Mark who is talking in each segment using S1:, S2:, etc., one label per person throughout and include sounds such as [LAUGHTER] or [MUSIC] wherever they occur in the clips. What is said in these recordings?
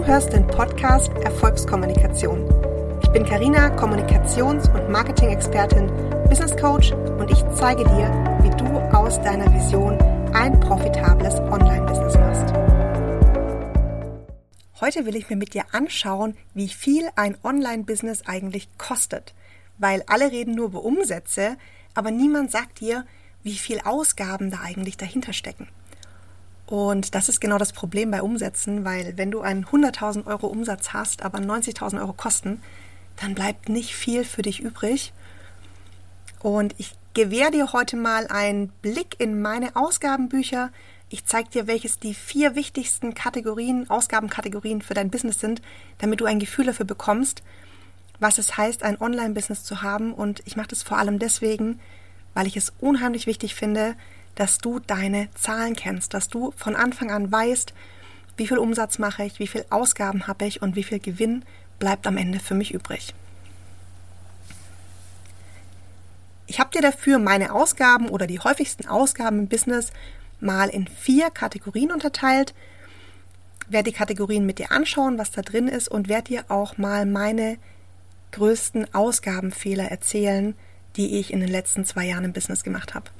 S1: Du hörst den Podcast Erfolgskommunikation. Ich bin Karina, Kommunikations- und Marketing-Expertin, Business Coach und ich zeige dir, wie du aus deiner Vision ein profitables Online-Business machst. Heute will ich mir mit dir anschauen, wie viel ein Online-Business eigentlich kostet. Weil alle reden nur über Umsätze, aber niemand sagt dir, wie viel Ausgaben da eigentlich dahinter stecken. Und das ist genau das Problem bei Umsätzen, weil wenn du einen 100.000 Euro Umsatz hast, aber 90.000 Euro Kosten, dann bleibt nicht viel für dich übrig. Und ich gewähre dir heute mal einen Blick in meine Ausgabenbücher. Ich zeige dir, welches die vier wichtigsten Kategorien, Ausgabenkategorien für dein Business sind, damit du ein Gefühl dafür bekommst, was es heißt, ein Online-Business zu haben. Und ich mache das vor allem deswegen, weil ich es unheimlich wichtig finde, dass du deine Zahlen kennst, dass du von Anfang an weißt, wie viel Umsatz mache ich, wie viel Ausgaben habe ich und wie viel Gewinn bleibt am Ende für mich übrig. Ich habe dir dafür meine Ausgaben oder die häufigsten Ausgaben im Business mal in vier Kategorien unterteilt. Werde die Kategorien mit dir anschauen, was da drin ist und werde dir auch mal meine größten Ausgabenfehler erzählen, die ich in den letzten zwei Jahren im Business gemacht habe.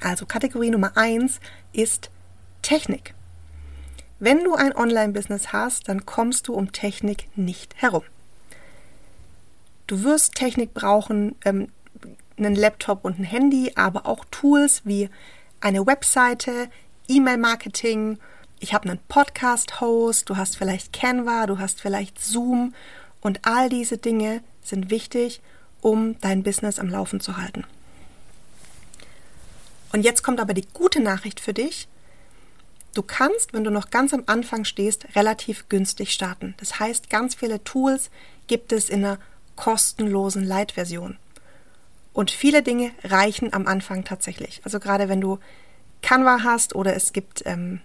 S1: Also Kategorie Nummer eins ist Technik. Wenn du ein Online-Business hast, dann kommst du um Technik nicht herum. Du wirst Technik brauchen, ähm, einen Laptop und ein Handy, aber auch Tools wie eine Webseite, E-Mail-Marketing. Ich habe einen Podcast-Host, du hast vielleicht Canva, du hast vielleicht Zoom und all diese Dinge sind wichtig, um dein Business am Laufen zu halten. Und jetzt kommt aber die gute Nachricht für dich. Du kannst, wenn du noch ganz am Anfang stehst, relativ günstig starten. Das heißt, ganz viele Tools gibt es in einer kostenlosen Light-Version. Und viele Dinge reichen am Anfang tatsächlich. Also gerade wenn du Canva hast oder es gibt ähm,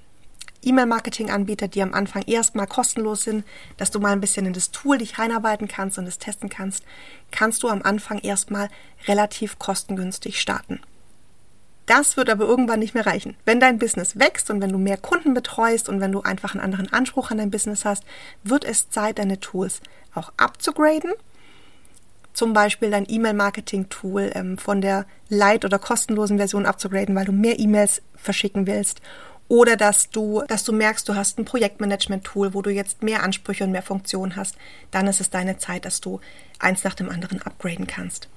S1: E-Mail-Marketing-Anbieter, die am Anfang erstmal kostenlos sind, dass du mal ein bisschen in das Tool dich reinarbeiten kannst und es testen kannst, kannst du am Anfang erstmal relativ kostengünstig starten. Das wird aber irgendwann nicht mehr reichen. Wenn dein Business wächst und wenn du mehr Kunden betreust und wenn du einfach einen anderen Anspruch an dein Business hast, wird es Zeit, deine Tools auch abzugraden. Zum Beispiel dein E-Mail-Marketing-Tool ähm, von der Light- oder kostenlosen Version abzugraden, weil du mehr E-Mails verschicken willst. Oder dass du, dass du merkst, du hast ein Projektmanagement-Tool, wo du jetzt mehr Ansprüche und mehr Funktionen hast. Dann ist es deine Zeit, dass du eins nach dem anderen upgraden kannst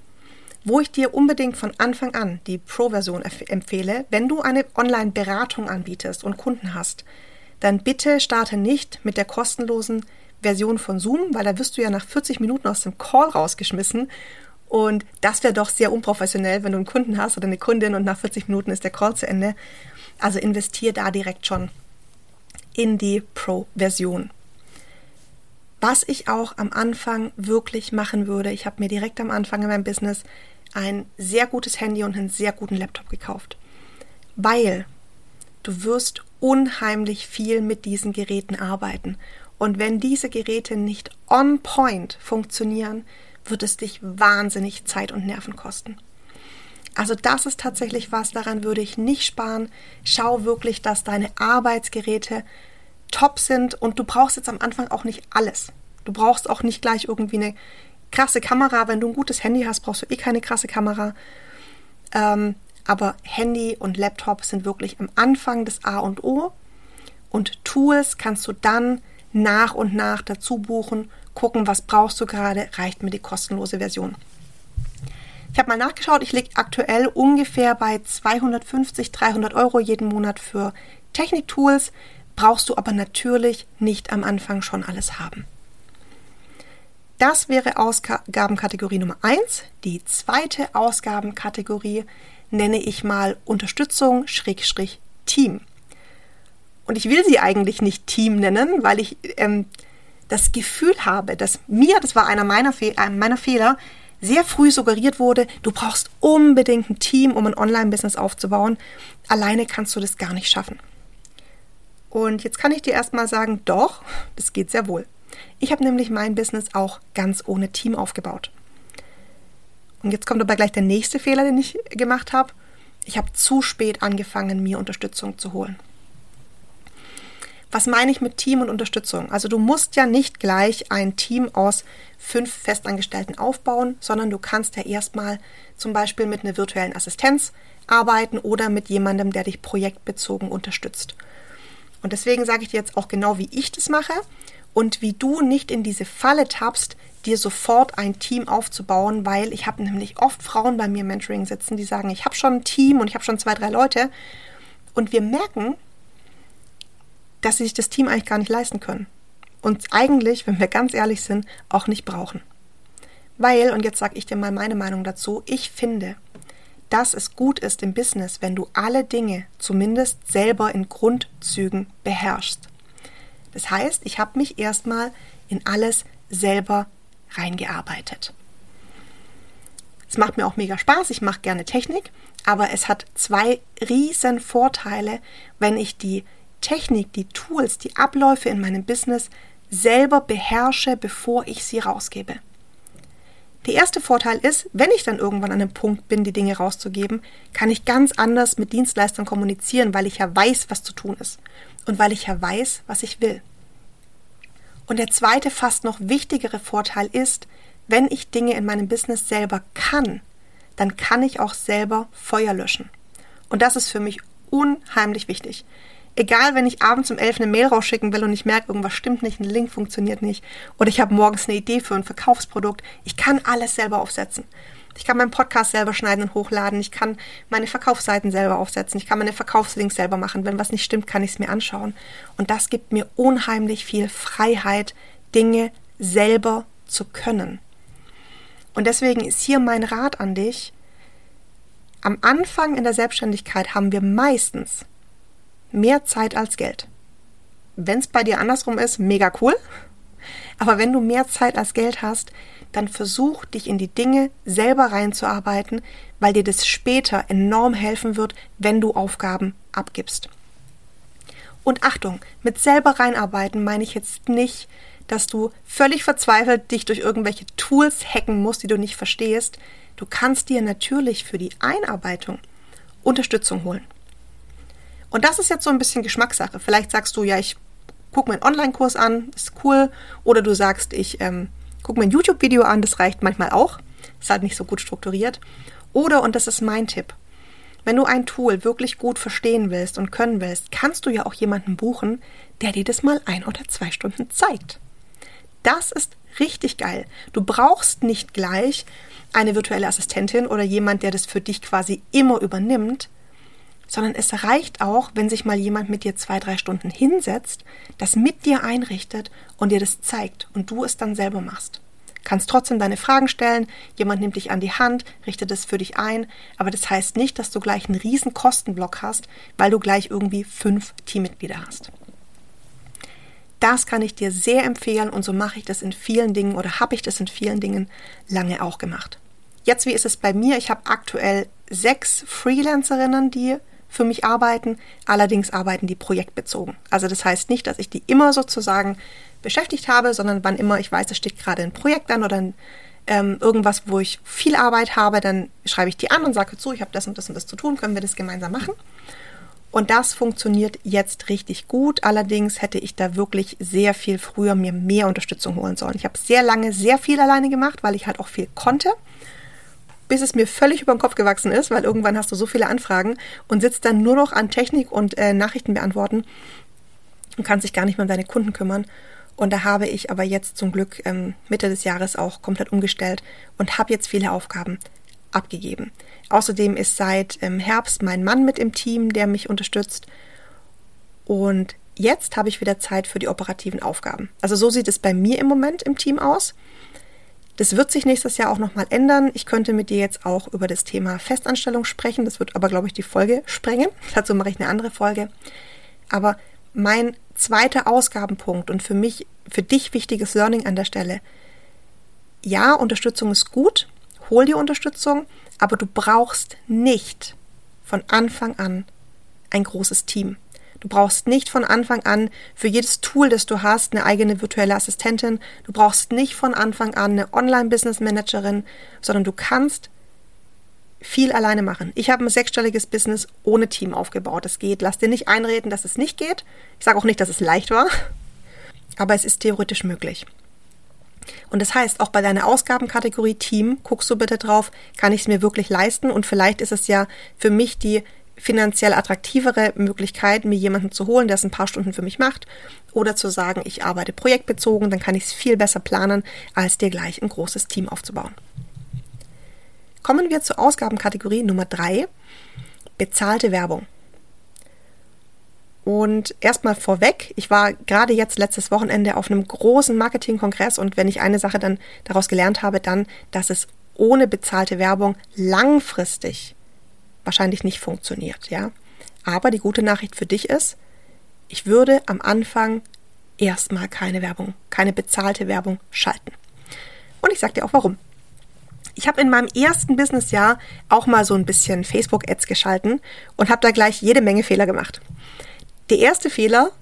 S1: wo ich dir unbedingt von Anfang an die Pro-Version empfehle, wenn du eine Online-Beratung anbietest und Kunden hast, dann bitte starte nicht mit der kostenlosen Version von Zoom, weil da wirst du ja nach 40 Minuten aus dem Call rausgeschmissen. Und das wäre doch sehr unprofessionell, wenn du einen Kunden hast oder eine Kundin und nach 40 Minuten ist der Call zu Ende. Also investier da direkt schon in die Pro-Version. Was ich auch am Anfang wirklich machen würde, ich habe mir direkt am Anfang in meinem Business ein sehr gutes Handy und einen sehr guten Laptop gekauft. Weil du wirst unheimlich viel mit diesen Geräten arbeiten. Und wenn diese Geräte nicht on point funktionieren, wird es dich wahnsinnig Zeit und Nerven kosten. Also das ist tatsächlich was, daran würde ich nicht sparen. Schau wirklich, dass deine Arbeitsgeräte top sind und du brauchst jetzt am Anfang auch nicht alles. Du brauchst auch nicht gleich irgendwie eine krasse Kamera. Wenn du ein gutes Handy hast, brauchst du eh keine krasse Kamera. Ähm, aber Handy und Laptop sind wirklich am Anfang das A und O. Und Tools kannst du dann nach und nach dazu buchen, gucken, was brauchst du gerade, reicht mir die kostenlose Version. Ich habe mal nachgeschaut, ich liege aktuell ungefähr bei 250, 300 Euro jeden Monat für Techniktools, brauchst du aber natürlich nicht am Anfang schon alles haben. Das wäre Ausgabenkategorie Nummer 1. Die zweite Ausgabenkategorie nenne ich mal Unterstützung Team. Und ich will sie eigentlich nicht Team nennen, weil ich ähm, das Gefühl habe, dass mir, das war einer meiner, Fe äh, meiner Fehler, sehr früh suggeriert wurde, du brauchst unbedingt ein Team, um ein Online-Business aufzubauen. Alleine kannst du das gar nicht schaffen. Und jetzt kann ich dir erstmal sagen, doch, das geht sehr wohl. Ich habe nämlich mein Business auch ganz ohne Team aufgebaut. Und jetzt kommt aber gleich der nächste Fehler, den ich gemacht habe. Ich habe zu spät angefangen, mir Unterstützung zu holen. Was meine ich mit Team und Unterstützung? Also du musst ja nicht gleich ein Team aus fünf Festangestellten aufbauen, sondern du kannst ja erstmal zum Beispiel mit einer virtuellen Assistenz arbeiten oder mit jemandem, der dich projektbezogen unterstützt. Und deswegen sage ich dir jetzt auch genau, wie ich das mache und wie du nicht in diese Falle tappst, dir sofort ein Team aufzubauen, weil ich habe nämlich oft Frauen bei mir im Mentoring sitzen, die sagen, ich habe schon ein Team und ich habe schon zwei, drei Leute und wir merken, dass sie sich das Team eigentlich gar nicht leisten können. Und eigentlich, wenn wir ganz ehrlich sind, auch nicht brauchen. Weil, und jetzt sage ich dir mal meine Meinung dazu, ich finde, dass es gut ist im Business, wenn du alle Dinge zumindest selber in Grundzügen beherrschst. Das heißt, ich habe mich erstmal in alles selber reingearbeitet. Es macht mir auch mega Spaß, ich mache gerne Technik, aber es hat zwei riesen Vorteile, wenn ich die Technik, die Tools, die Abläufe in meinem Business selber beherrsche, bevor ich sie rausgebe. Der erste Vorteil ist, wenn ich dann irgendwann an einem Punkt bin, die Dinge rauszugeben, kann ich ganz anders mit Dienstleistern kommunizieren, weil ich ja weiß, was zu tun ist und weil ich ja weiß, was ich will. Und der zweite, fast noch wichtigere Vorteil ist, wenn ich Dinge in meinem Business selber kann, dann kann ich auch selber Feuer löschen. Und das ist für mich unheimlich wichtig. Egal, wenn ich abends um elf eine Mail rausschicken will und ich merke, irgendwas stimmt nicht, ein Link funktioniert nicht oder ich habe morgens eine Idee für ein Verkaufsprodukt, ich kann alles selber aufsetzen. Ich kann meinen Podcast selber schneiden und hochladen. Ich kann meine Verkaufsseiten selber aufsetzen. Ich kann meine Verkaufslinks selber machen. Wenn was nicht stimmt, kann ich es mir anschauen. Und das gibt mir unheimlich viel Freiheit, Dinge selber zu können. Und deswegen ist hier mein Rat an dich. Am Anfang in der Selbstständigkeit haben wir meistens mehr Zeit als Geld. Wenn es bei dir andersrum ist, mega cool. Aber wenn du mehr Zeit als Geld hast, dann versuch dich in die Dinge selber reinzuarbeiten, weil dir das später enorm helfen wird, wenn du Aufgaben abgibst. Und Achtung, mit selber reinarbeiten meine ich jetzt nicht, dass du völlig verzweifelt dich durch irgendwelche Tools hacken musst, die du nicht verstehst. Du kannst dir natürlich für die Einarbeitung Unterstützung holen. Und das ist jetzt so ein bisschen Geschmackssache. Vielleicht sagst du, ja, ich gucke mir einen Online-Kurs an, ist cool. Oder du sagst, ich ähm, gucke mir ein YouTube-Video an, das reicht manchmal auch. Ist halt nicht so gut strukturiert. Oder, und das ist mein Tipp, wenn du ein Tool wirklich gut verstehen willst und können willst, kannst du ja auch jemanden buchen, der dir das mal ein oder zwei Stunden zeigt. Das ist richtig geil. Du brauchst nicht gleich eine virtuelle Assistentin oder jemand, der das für dich quasi immer übernimmt, sondern es reicht auch, wenn sich mal jemand mit dir zwei, drei Stunden hinsetzt, das mit dir einrichtet und dir das zeigt und du es dann selber machst. Kannst trotzdem deine Fragen stellen, jemand nimmt dich an die Hand, richtet es für dich ein, aber das heißt nicht, dass du gleich einen riesen Kostenblock hast, weil du gleich irgendwie fünf Teammitglieder hast. Das kann ich dir sehr empfehlen und so mache ich das in vielen Dingen oder habe ich das in vielen Dingen lange auch gemacht. Jetzt, wie ist es bei mir? Ich habe aktuell sechs Freelancerinnen, die für mich arbeiten, allerdings arbeiten die projektbezogen. Also das heißt nicht, dass ich die immer sozusagen beschäftigt habe, sondern wann immer ich weiß, es steht gerade ein Projekt an oder ein, ähm, irgendwas, wo ich viel Arbeit habe, dann schreibe ich die an und sage zu, ich habe das und das und das zu tun, können wir das gemeinsam machen. Und das funktioniert jetzt richtig gut. Allerdings hätte ich da wirklich sehr viel früher mir mehr Unterstützung holen sollen. Ich habe sehr lange sehr viel alleine gemacht, weil ich halt auch viel konnte bis es mir völlig über den Kopf gewachsen ist, weil irgendwann hast du so viele Anfragen und sitzt dann nur noch an Technik und äh, Nachrichten beantworten und kannst dich gar nicht mehr um deine Kunden kümmern. Und da habe ich aber jetzt zum Glück ähm, Mitte des Jahres auch komplett umgestellt und habe jetzt viele Aufgaben abgegeben. Außerdem ist seit ähm, Herbst mein Mann mit im Team, der mich unterstützt. Und jetzt habe ich wieder Zeit für die operativen Aufgaben. Also so sieht es bei mir im Moment im Team aus. Das wird sich nächstes Jahr auch nochmal ändern. Ich könnte mit dir jetzt auch über das Thema Festanstellung sprechen. Das wird aber, glaube ich, die Folge sprengen. [LAUGHS] Dazu mache ich eine andere Folge. Aber mein zweiter Ausgabenpunkt und für mich, für dich wichtiges Learning an der Stelle. Ja, Unterstützung ist gut. Hol dir Unterstützung, aber du brauchst nicht von Anfang an ein großes Team. Du brauchst nicht von Anfang an für jedes Tool, das du hast, eine eigene virtuelle Assistentin. Du brauchst nicht von Anfang an eine Online-Business-Managerin, sondern du kannst viel alleine machen. Ich habe ein sechsstelliges Business ohne Team aufgebaut. Das geht. Lass dir nicht einreden, dass es nicht geht. Ich sage auch nicht, dass es leicht war, aber es ist theoretisch möglich. Und das heißt, auch bei deiner Ausgabenkategorie Team guckst du bitte drauf, kann ich es mir wirklich leisten? Und vielleicht ist es ja für mich die finanziell attraktivere Möglichkeit, mir jemanden zu holen, der es ein paar Stunden für mich macht. Oder zu sagen, ich arbeite projektbezogen, dann kann ich es viel besser planen, als dir gleich ein großes Team aufzubauen. Kommen wir zur Ausgabenkategorie Nummer drei: bezahlte Werbung. Und erstmal vorweg, ich war gerade jetzt letztes Wochenende auf einem großen Marketingkongress und wenn ich eine Sache dann daraus gelernt habe, dann, dass es ohne bezahlte Werbung langfristig wahrscheinlich nicht funktioniert, ja. Aber die gute Nachricht für dich ist, ich würde am Anfang erstmal keine Werbung, keine bezahlte Werbung schalten. Und ich sage dir auch warum. Ich habe in meinem ersten Businessjahr auch mal so ein bisschen Facebook-Ads geschalten und habe da gleich jede Menge Fehler gemacht. Der erste Fehler,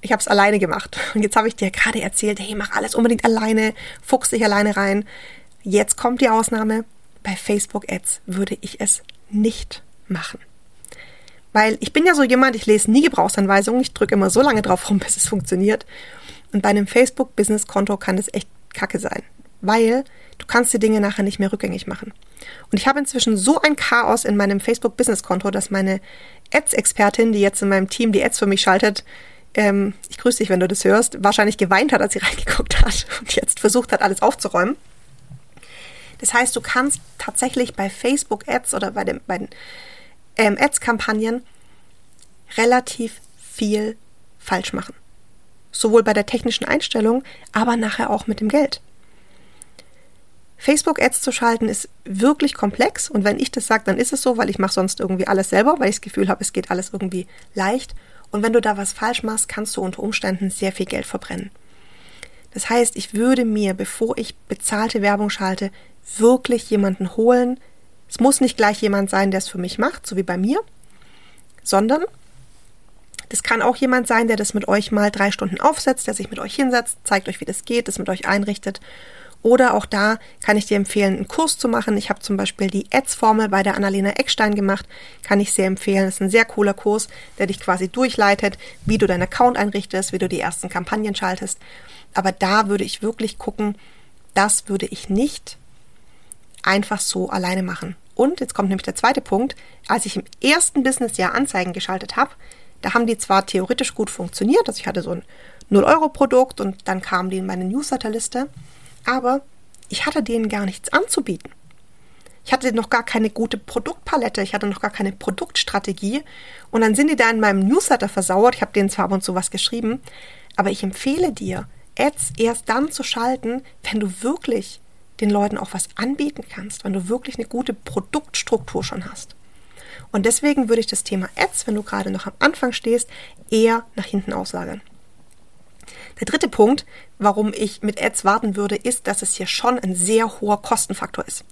S1: ich habe es alleine gemacht. Und jetzt habe ich dir gerade erzählt, hey, mach alles unbedingt alleine, fuchs dich alleine rein. Jetzt kommt die Ausnahme. Bei Facebook Ads würde ich es nicht machen. Weil ich bin ja so jemand, ich lese nie Gebrauchsanweisungen, ich drücke immer so lange drauf rum, [LAUGHS] bis es funktioniert. Und bei einem Facebook-Business-Konto kann das echt kacke sein. Weil du kannst die Dinge nachher nicht mehr rückgängig machen. Und ich habe inzwischen so ein Chaos in meinem Facebook-Business-Konto, dass meine Ads-Expertin, die jetzt in meinem Team die Ads für mich schaltet, ähm, ich grüße dich, wenn du das hörst, wahrscheinlich geweint hat, als sie [LAUGHS] reingeguckt hat und jetzt versucht hat, alles aufzuräumen. Das heißt, du kannst tatsächlich bei Facebook-Ads oder bei, dem, bei den ähm, Ads-Kampagnen relativ viel falsch machen. Sowohl bei der technischen Einstellung, aber nachher auch mit dem Geld. Facebook-Ads zu schalten ist wirklich komplex und wenn ich das sage, dann ist es so, weil ich mache sonst irgendwie alles selber, weil ich das Gefühl habe, es geht alles irgendwie leicht. Und wenn du da was falsch machst, kannst du unter Umständen sehr viel Geld verbrennen. Das heißt, ich würde mir, bevor ich bezahlte Werbung schalte, wirklich jemanden holen. Es muss nicht gleich jemand sein, der es für mich macht, so wie bei mir, sondern das kann auch jemand sein, der das mit euch mal drei Stunden aufsetzt, der sich mit euch hinsetzt, zeigt euch, wie das geht, das mit euch einrichtet oder auch da kann ich dir empfehlen, einen Kurs zu machen. Ich habe zum Beispiel die Ads-Formel bei der Annalena Eckstein gemacht. Kann ich sehr empfehlen. Das ist ein sehr cooler Kurs, der dich quasi durchleitet, wie du deinen Account einrichtest, wie du die ersten Kampagnen schaltest. Aber da würde ich wirklich gucken, das würde ich nicht einfach so alleine machen. Und jetzt kommt nämlich der zweite Punkt. Als ich im ersten Businessjahr Anzeigen geschaltet habe, da haben die zwar theoretisch gut funktioniert, also ich hatte so ein 0-Euro-Produkt und dann kamen die in meine Newsletterliste aber ich hatte denen gar nichts anzubieten. Ich hatte noch gar keine gute Produktpalette, ich hatte noch gar keine Produktstrategie. Und dann sind die da in meinem Newsletter versauert. Ich habe denen zwar ab und zu was geschrieben, aber ich empfehle dir, Ads erst dann zu schalten, wenn du wirklich den Leuten auch was anbieten kannst, wenn du wirklich eine gute Produktstruktur schon hast. Und deswegen würde ich das Thema Ads, wenn du gerade noch am Anfang stehst, eher nach hinten auslagern. Der dritte Punkt, warum ich mit Ads warten würde, ist, dass es hier schon ein sehr hoher Kostenfaktor ist.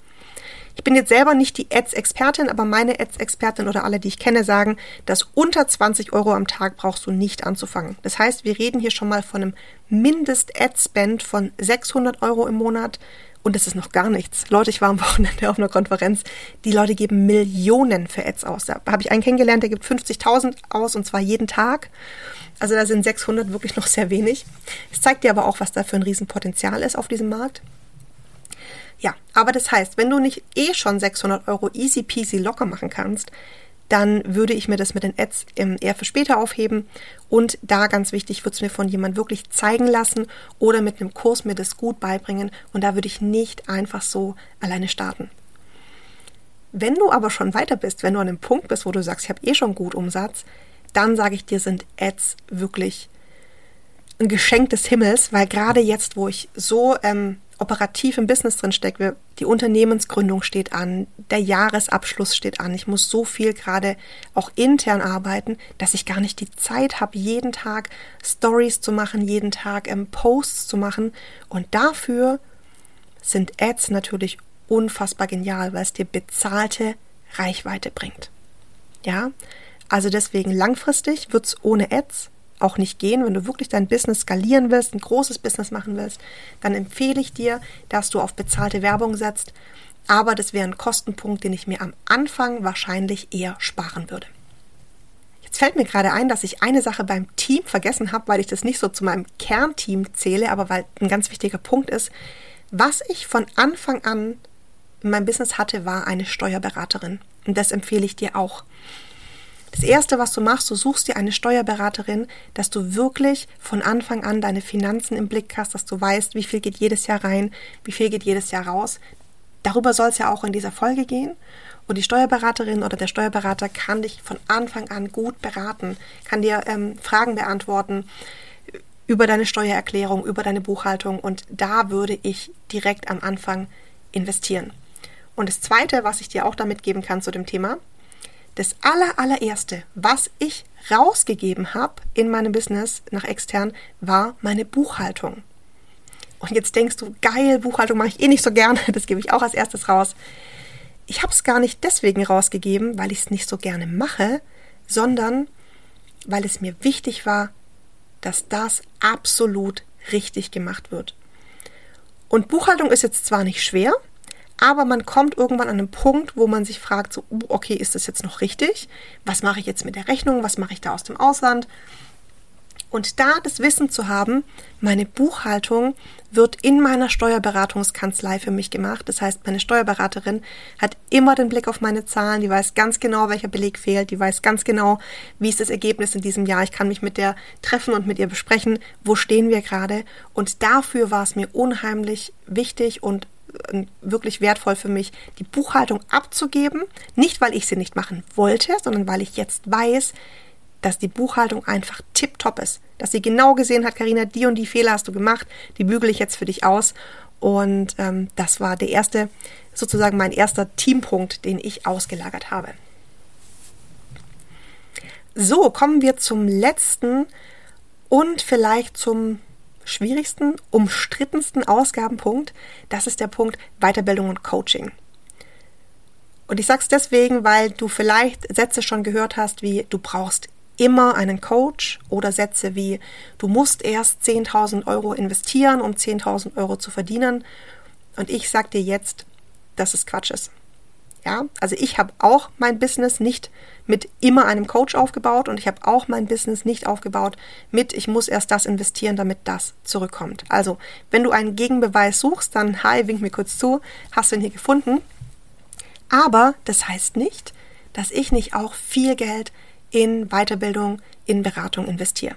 S1: Ich bin jetzt selber nicht die Ads-Expertin, aber meine Ads-Expertin oder alle, die ich kenne, sagen, dass unter 20 Euro am Tag brauchst du nicht anzufangen. Das heißt, wir reden hier schon mal von einem Mindest-Ad-Spend von 600 Euro im Monat und das ist noch gar nichts. Leute, ich war am Wochenende auf einer Konferenz. Die Leute geben Millionen für Ads aus. Da habe ich einen kennengelernt, der gibt 50.000 aus und zwar jeden Tag. Also da sind 600 wirklich noch sehr wenig. Es zeigt dir aber auch, was da für ein Riesenpotenzial ist auf diesem Markt. Ja, aber das heißt, wenn du nicht eh schon 600 Euro easy peasy locker machen kannst, dann würde ich mir das mit den Ads eher für später aufheben. Und da ganz wichtig, würde es mir von jemand wirklich zeigen lassen oder mit einem Kurs mir das gut beibringen. Und da würde ich nicht einfach so alleine starten. Wenn du aber schon weiter bist, wenn du an einem Punkt bist, wo du sagst, ich habe eh schon gut Umsatz, dann sage ich dir, sind Ads wirklich ein Geschenk des Himmels, weil gerade jetzt, wo ich so ähm, operativ im Business drin stecke, die Unternehmensgründung steht an, der Jahresabschluss steht an, ich muss so viel gerade auch intern arbeiten, dass ich gar nicht die Zeit habe, jeden Tag Stories zu machen, jeden Tag ähm, Posts zu machen. Und dafür sind Ads natürlich unfassbar genial, weil es dir bezahlte Reichweite bringt. Ja, also deswegen langfristig wird es ohne Ads auch nicht gehen. Wenn du wirklich dein Business skalieren willst, ein großes Business machen willst, dann empfehle ich dir, dass du auf bezahlte Werbung setzt. aber das wäre ein Kostenpunkt, den ich mir am Anfang wahrscheinlich eher sparen würde. Jetzt fällt mir gerade ein, dass ich eine Sache beim Team vergessen habe, weil ich das nicht so zu meinem Kernteam zähle, aber weil ein ganz wichtiger Punkt ist. Was ich von Anfang an in meinem Business hatte, war eine Steuerberaterin. Und das empfehle ich dir auch. Das Erste, was du machst, du suchst dir eine Steuerberaterin, dass du wirklich von Anfang an deine Finanzen im Blick hast, dass du weißt, wie viel geht jedes Jahr rein, wie viel geht jedes Jahr raus. Darüber soll es ja auch in dieser Folge gehen. Und die Steuerberaterin oder der Steuerberater kann dich von Anfang an gut beraten, kann dir ähm, Fragen beantworten über deine Steuererklärung, über deine Buchhaltung. Und da würde ich direkt am Anfang investieren. Und das Zweite, was ich dir auch damit geben kann zu dem Thema, das aller, allererste, was ich rausgegeben habe in meinem Business nach extern, war meine Buchhaltung. Und jetzt denkst du, geil, Buchhaltung mache ich eh nicht so gerne, [LAUGHS] das gebe ich auch als erstes raus. Ich habe es gar nicht deswegen rausgegeben, weil ich es nicht so gerne mache, sondern weil es mir wichtig war, dass das absolut richtig gemacht wird. Und Buchhaltung ist jetzt zwar nicht schwer, aber man kommt irgendwann an einen Punkt, wo man sich fragt, so, uh, okay, ist das jetzt noch richtig? Was mache ich jetzt mit der Rechnung? Was mache ich da aus dem Ausland? Und da das Wissen zu haben, meine Buchhaltung wird in meiner Steuerberatungskanzlei für mich gemacht. Das heißt, meine Steuerberaterin hat immer den Blick auf meine Zahlen, die weiß ganz genau, welcher Beleg fehlt, die weiß ganz genau, wie ist das Ergebnis in diesem Jahr. Ich kann mich mit der treffen und mit ihr besprechen, wo stehen wir gerade. Und dafür war es mir unheimlich wichtig und wirklich wertvoll für mich, die Buchhaltung abzugeben. Nicht, weil ich sie nicht machen wollte, sondern weil ich jetzt weiß, dass die Buchhaltung einfach tipptopp ist. Dass sie genau gesehen hat, Karina, die und die Fehler hast du gemacht, die bügele ich jetzt für dich aus. Und ähm, das war der erste, sozusagen mein erster Teampunkt, den ich ausgelagert habe. So, kommen wir zum letzten und vielleicht zum schwierigsten, umstrittensten Ausgabenpunkt. Das ist der Punkt Weiterbildung und Coaching. Und ich sage es deswegen, weil du vielleicht Sätze schon gehört hast, wie du brauchst immer einen Coach oder Sätze wie, du musst erst 10.000 Euro investieren, um 10.000 Euro zu verdienen. Und ich sage dir jetzt, dass es Quatsch ist. Ja, also ich habe auch mein Business nicht mit immer einem Coach aufgebaut und ich habe auch mein Business nicht aufgebaut mit, ich muss erst das investieren, damit das zurückkommt. Also, wenn du einen Gegenbeweis suchst, dann hi, wink mir kurz zu, hast du ihn hier gefunden. Aber das heißt nicht, dass ich nicht auch viel Geld in Weiterbildung, in Beratung investiere.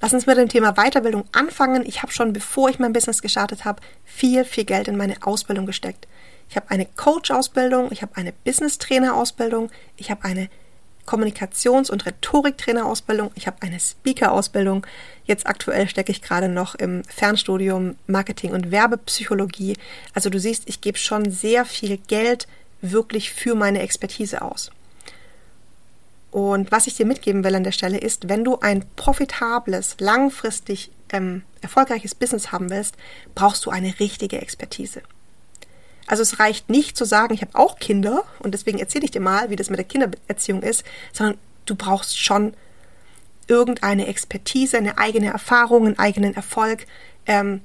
S1: Lass uns mit dem Thema Weiterbildung anfangen. Ich habe schon, bevor ich mein Business gestartet habe, viel, viel Geld in meine Ausbildung gesteckt. Ich habe eine Coach-Ausbildung, ich habe eine Business-Trainer-Ausbildung, ich habe eine Kommunikations- und Rhetoriktrainer-Ausbildung, ich habe eine Speaker-Ausbildung. Jetzt aktuell stecke ich gerade noch im Fernstudium Marketing und Werbepsychologie. Also du siehst, ich gebe schon sehr viel Geld wirklich für meine Expertise aus. Und was ich dir mitgeben will an der Stelle ist, wenn du ein profitables, langfristig ähm, erfolgreiches Business haben willst, brauchst du eine richtige Expertise. Also es reicht nicht zu sagen, ich habe auch Kinder und deswegen erzähle ich dir mal, wie das mit der Kindererziehung ist, sondern du brauchst schon irgendeine Expertise, eine eigene Erfahrung, einen eigenen Erfolg ähm,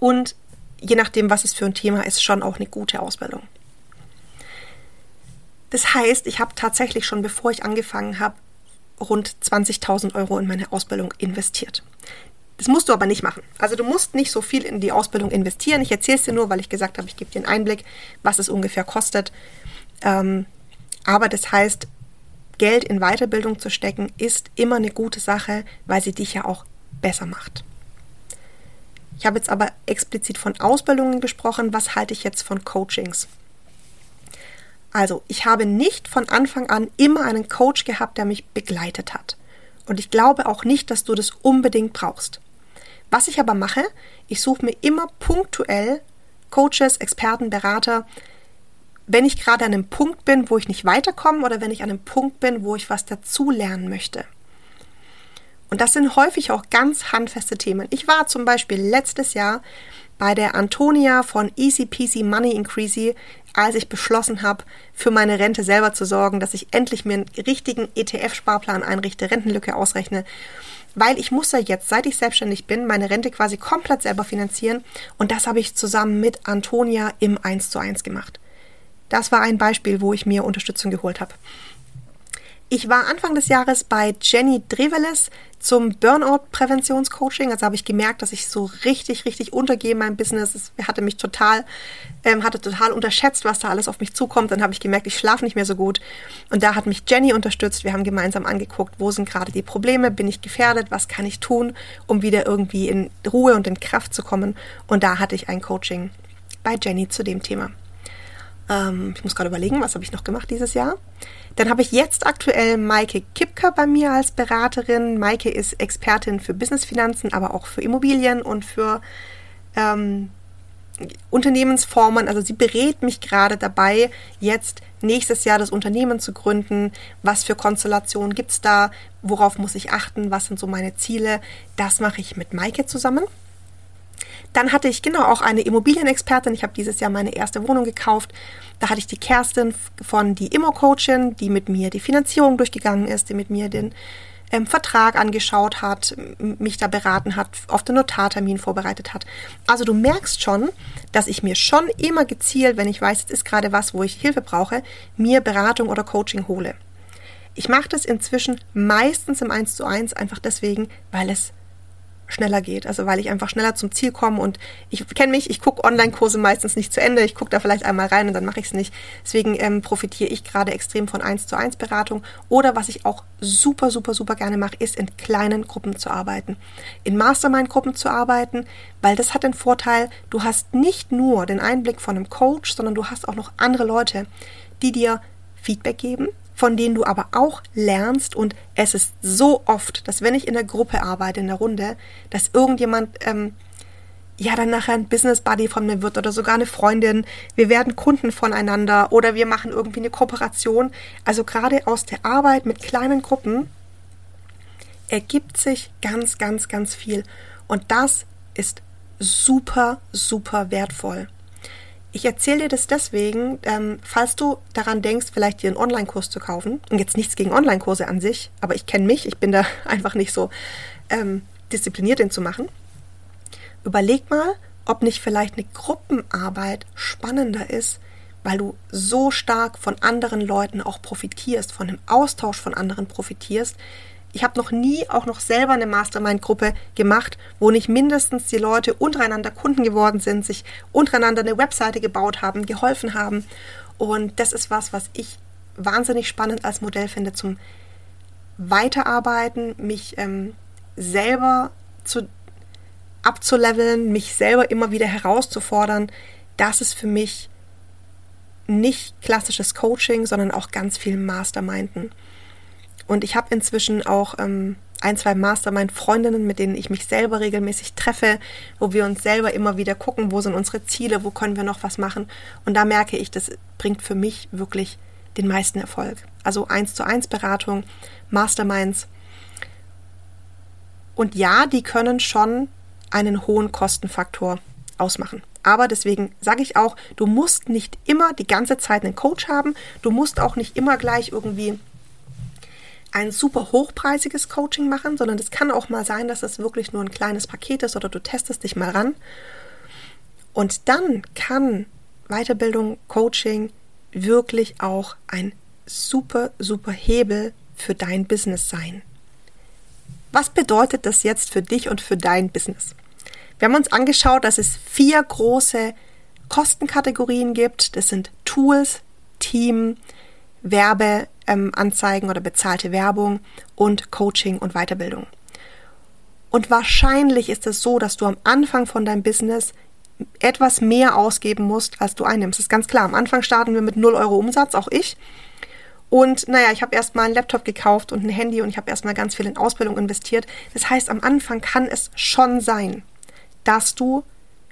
S1: und je nachdem, was es für ein Thema ist, schon auch eine gute Ausbildung. Das heißt, ich habe tatsächlich schon, bevor ich angefangen habe, rund 20.000 Euro in meine Ausbildung investiert. Das musst du aber nicht machen. Also du musst nicht so viel in die Ausbildung investieren. Ich erzähle es dir nur, weil ich gesagt habe, ich gebe dir einen Einblick, was es ungefähr kostet. Ähm, aber das heißt, Geld in Weiterbildung zu stecken, ist immer eine gute Sache, weil sie dich ja auch besser macht. Ich habe jetzt aber explizit von Ausbildungen gesprochen. Was halte ich jetzt von Coachings? Also, ich habe nicht von Anfang an immer einen Coach gehabt, der mich begleitet hat. Und ich glaube auch nicht, dass du das unbedingt brauchst. Was ich aber mache, ich suche mir immer punktuell Coaches, Experten, Berater, wenn ich gerade an einem Punkt bin, wo ich nicht weiterkomme oder wenn ich an einem Punkt bin, wo ich was dazulernen möchte. Und das sind häufig auch ganz handfeste Themen. Ich war zum Beispiel letztes Jahr bei der Antonia von Easy Peasy Money Increasy als ich beschlossen habe, für meine Rente selber zu sorgen, dass ich endlich mir einen richtigen ETF-Sparplan einrichte, Rentenlücke ausrechne. Weil ich muss ja jetzt, seit ich selbstständig bin, meine Rente quasi komplett selber finanzieren. Und das habe ich zusammen mit Antonia im 1 zu 1 gemacht. Das war ein Beispiel, wo ich mir Unterstützung geholt habe. Ich war Anfang des Jahres bei Jenny Dreveles zum Burnout-Präventionscoaching. Also habe ich gemerkt, dass ich so richtig, richtig untergehe in meinem Business. Es hatte mich total, ähm, hatte total unterschätzt, was da alles auf mich zukommt. Dann habe ich gemerkt, ich schlafe nicht mehr so gut. Und da hat mich Jenny unterstützt. Wir haben gemeinsam angeguckt, wo sind gerade die Probleme, bin ich gefährdet, was kann ich tun, um wieder irgendwie in Ruhe und in Kraft zu kommen. Und da hatte ich ein Coaching bei Jenny zu dem Thema. Ähm, ich muss gerade überlegen, was habe ich noch gemacht dieses Jahr. Dann habe ich jetzt aktuell Maike Kipker bei mir als Beraterin. Maike ist Expertin für Businessfinanzen, aber auch für Immobilien und für ähm, Unternehmensformen. Also sie berät mich gerade dabei, jetzt nächstes Jahr das Unternehmen zu gründen. Was für Konstellationen gibt es da? Worauf muss ich achten? Was sind so meine Ziele? Das mache ich mit Maike zusammen. Dann hatte ich genau auch eine Immobilienexpertin. Ich habe dieses Jahr meine erste Wohnung gekauft. Da hatte ich die Kerstin von die Immo-Coachin, die mit mir die Finanzierung durchgegangen ist, die mit mir den ähm, Vertrag angeschaut hat, mich da beraten hat, auf den Notartermin vorbereitet hat. Also du merkst schon, dass ich mir schon immer gezielt, wenn ich weiß, es ist gerade was, wo ich Hilfe brauche, mir Beratung oder Coaching hole. Ich mache das inzwischen meistens im 1 zu 1 einfach deswegen, weil es schneller geht. Also weil ich einfach schneller zum Ziel komme und ich kenne mich, ich gucke Online-Kurse meistens nicht zu Ende. Ich gucke da vielleicht einmal rein und dann mache ich es nicht. Deswegen ähm, profitiere ich gerade extrem von 1 zu 1 Beratung. Oder was ich auch super, super, super gerne mache, ist in kleinen Gruppen zu arbeiten. In Mastermind-Gruppen zu arbeiten, weil das hat den Vorteil, du hast nicht nur den Einblick von einem Coach, sondern du hast auch noch andere Leute, die dir Feedback geben, von denen du aber auch lernst. Und es ist so oft, dass wenn ich in der Gruppe arbeite, in der Runde, dass irgendjemand ähm, ja dann nachher ein Business Buddy von mir wird oder sogar eine Freundin. Wir werden Kunden voneinander oder wir machen irgendwie eine Kooperation. Also gerade aus der Arbeit mit kleinen Gruppen ergibt sich ganz, ganz, ganz viel. Und das ist super, super wertvoll. Ich erzähle dir das deswegen, ähm, falls du daran denkst, vielleicht dir einen Online-Kurs zu kaufen. Und jetzt nichts gegen Online-Kurse an sich, aber ich kenne mich, ich bin da [LAUGHS] einfach nicht so ähm, diszipliniert, den zu machen. Überleg mal, ob nicht vielleicht eine Gruppenarbeit spannender ist, weil du so stark von anderen Leuten auch profitierst, von dem Austausch von anderen profitierst, ich habe noch nie auch noch selber eine Mastermind-Gruppe gemacht, wo nicht mindestens die Leute untereinander Kunden geworden sind, sich untereinander eine Webseite gebaut haben, geholfen haben. Und das ist was, was ich wahnsinnig spannend als Modell finde zum Weiterarbeiten, mich ähm, selber zu abzuleveln, mich selber immer wieder herauszufordern. Das ist für mich nicht klassisches Coaching, sondern auch ganz viel Masterminden. Und ich habe inzwischen auch ähm, ein, zwei Mastermind-Freundinnen, mit denen ich mich selber regelmäßig treffe, wo wir uns selber immer wieder gucken, wo sind unsere Ziele, wo können wir noch was machen. Und da merke ich, das bringt für mich wirklich den meisten Erfolg. Also eins zu eins Beratung, Masterminds. Und ja, die können schon einen hohen Kostenfaktor ausmachen. Aber deswegen sage ich auch, du musst nicht immer die ganze Zeit einen Coach haben. Du musst auch nicht immer gleich irgendwie ein super hochpreisiges Coaching machen, sondern es kann auch mal sein, dass es wirklich nur ein kleines Paket ist oder du testest dich mal ran. Und dann kann Weiterbildung, Coaching wirklich auch ein super, super Hebel für dein Business sein. Was bedeutet das jetzt für dich und für dein Business? Wir haben uns angeschaut, dass es vier große Kostenkategorien gibt. Das sind Tools, Team, Werbeanzeigen ähm, oder bezahlte Werbung und Coaching und Weiterbildung. Und wahrscheinlich ist es so, dass du am Anfang von deinem Business etwas mehr ausgeben musst, als du einnimmst. Das ist ganz klar. Am Anfang starten wir mit 0 Euro Umsatz, auch ich. Und naja, ich habe erstmal einen Laptop gekauft und ein Handy und ich habe erstmal ganz viel in Ausbildung investiert. Das heißt, am Anfang kann es schon sein, dass du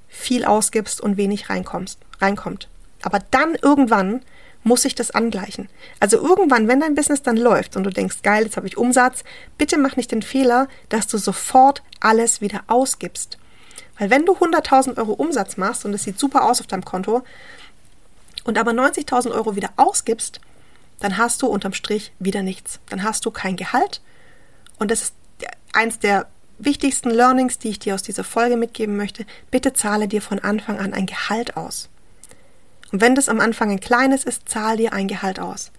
S1: viel ausgibst und wenig reinkommst, reinkommt. Aber dann irgendwann muss sich das angleichen. Also irgendwann, wenn dein Business dann läuft und du denkst, geil, jetzt habe ich Umsatz, bitte mach nicht den Fehler, dass du sofort alles wieder ausgibst. Weil wenn du 100.000 Euro Umsatz machst und es sieht super aus auf deinem Konto und aber 90.000 Euro wieder ausgibst, dann hast du unterm Strich wieder nichts. Dann hast du kein Gehalt. Und das ist eins der wichtigsten Learnings, die ich dir aus dieser Folge mitgeben möchte. Bitte zahle dir von Anfang an ein Gehalt aus. Und wenn das am Anfang ein kleines ist, zahl dir ein Gehalt aus.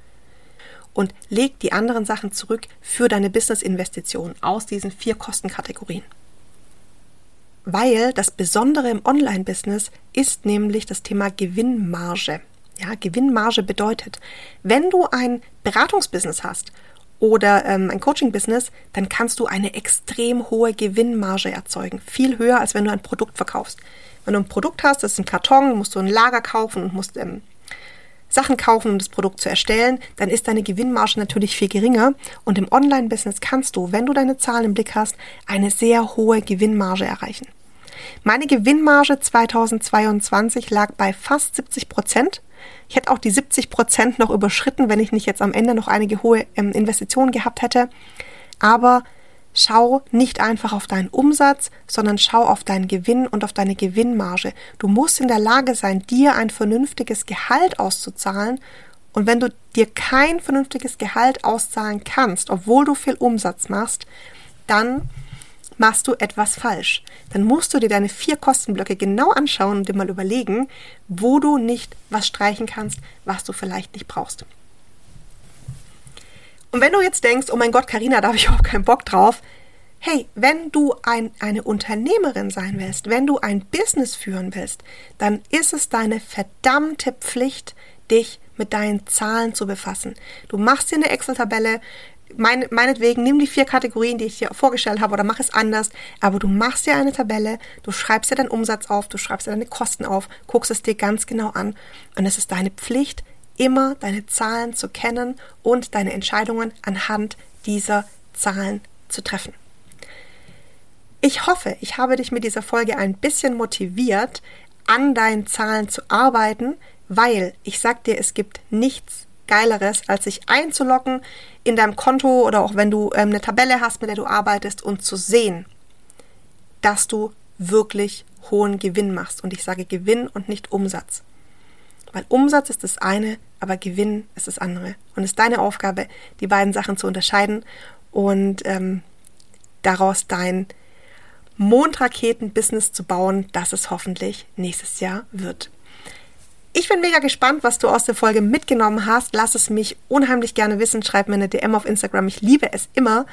S1: Und leg die anderen Sachen zurück für deine Business-Investitionen aus diesen vier Kostenkategorien. Weil das Besondere im Online-Business ist nämlich das Thema Gewinnmarge. Ja, Gewinnmarge bedeutet, wenn du ein Beratungsbusiness hast oder ähm, ein Coaching-Business, dann kannst du eine extrem hohe Gewinnmarge erzeugen. Viel höher, als wenn du ein Produkt verkaufst. Wenn du ein Produkt hast, das ist ein Karton, musst du ein Lager kaufen und musst ähm, Sachen kaufen, um das Produkt zu erstellen, dann ist deine Gewinnmarge natürlich viel geringer. Und im Online-Business kannst du, wenn du deine Zahlen im Blick hast, eine sehr hohe Gewinnmarge erreichen. Meine Gewinnmarge 2022 lag bei fast 70 Prozent. Ich hätte auch die 70 Prozent noch überschritten, wenn ich nicht jetzt am Ende noch einige hohe ähm, Investitionen gehabt hätte. Aber schau nicht einfach auf deinen Umsatz, sondern schau auf deinen Gewinn und auf deine Gewinnmarge. Du musst in der Lage sein, dir ein vernünftiges Gehalt auszuzahlen. Und wenn du dir kein vernünftiges Gehalt auszahlen kannst, obwohl du viel Umsatz machst, dann machst du etwas falsch. Dann musst du dir deine vier Kostenblöcke genau anschauen und dir mal überlegen, wo du nicht was streichen kannst, was du vielleicht nicht brauchst. Und wenn du jetzt denkst, oh mein Gott, Karina, da habe ich [LAUGHS] überhaupt keinen Bock drauf. Hey, wenn du ein, eine Unternehmerin sein willst, wenn du ein Business führen willst, dann ist es deine verdammte Pflicht, dich mit deinen Zahlen zu befassen. Du machst dir eine Excel-Tabelle, mein, meinetwegen nimm die vier Kategorien, die ich dir vorgestellt habe, oder mach es anders, aber du machst dir eine Tabelle, du schreibst dir deinen Umsatz auf, du schreibst dir deine Kosten auf, guckst es dir ganz genau an und es ist deine Pflicht, immer deine Zahlen zu kennen und deine Entscheidungen anhand dieser Zahlen zu treffen. Ich hoffe, ich habe dich mit dieser Folge ein bisschen motiviert, an deinen Zahlen zu arbeiten, weil ich sag dir, es gibt nichts Geileres, als sich einzuloggen in deinem Konto oder auch wenn du ähm, eine Tabelle hast, mit der du arbeitest und zu sehen, dass du wirklich hohen Gewinn machst. Und ich sage Gewinn und nicht Umsatz. Weil Umsatz ist das eine, aber Gewinn ist das andere. Und es ist deine Aufgabe, die beiden Sachen zu unterscheiden und ähm, daraus dein Mondraketen-Business zu bauen, das es hoffentlich nächstes Jahr wird. Ich bin mega gespannt, was du aus der Folge mitgenommen hast. Lass es mich unheimlich gerne wissen. Schreib mir eine DM auf Instagram. Ich liebe es immer,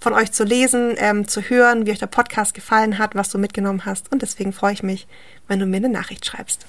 S1: von euch zu lesen, ähm, zu hören, wie euch der Podcast gefallen hat, was du mitgenommen hast. Und deswegen freue ich mich, wenn du mir eine Nachricht schreibst.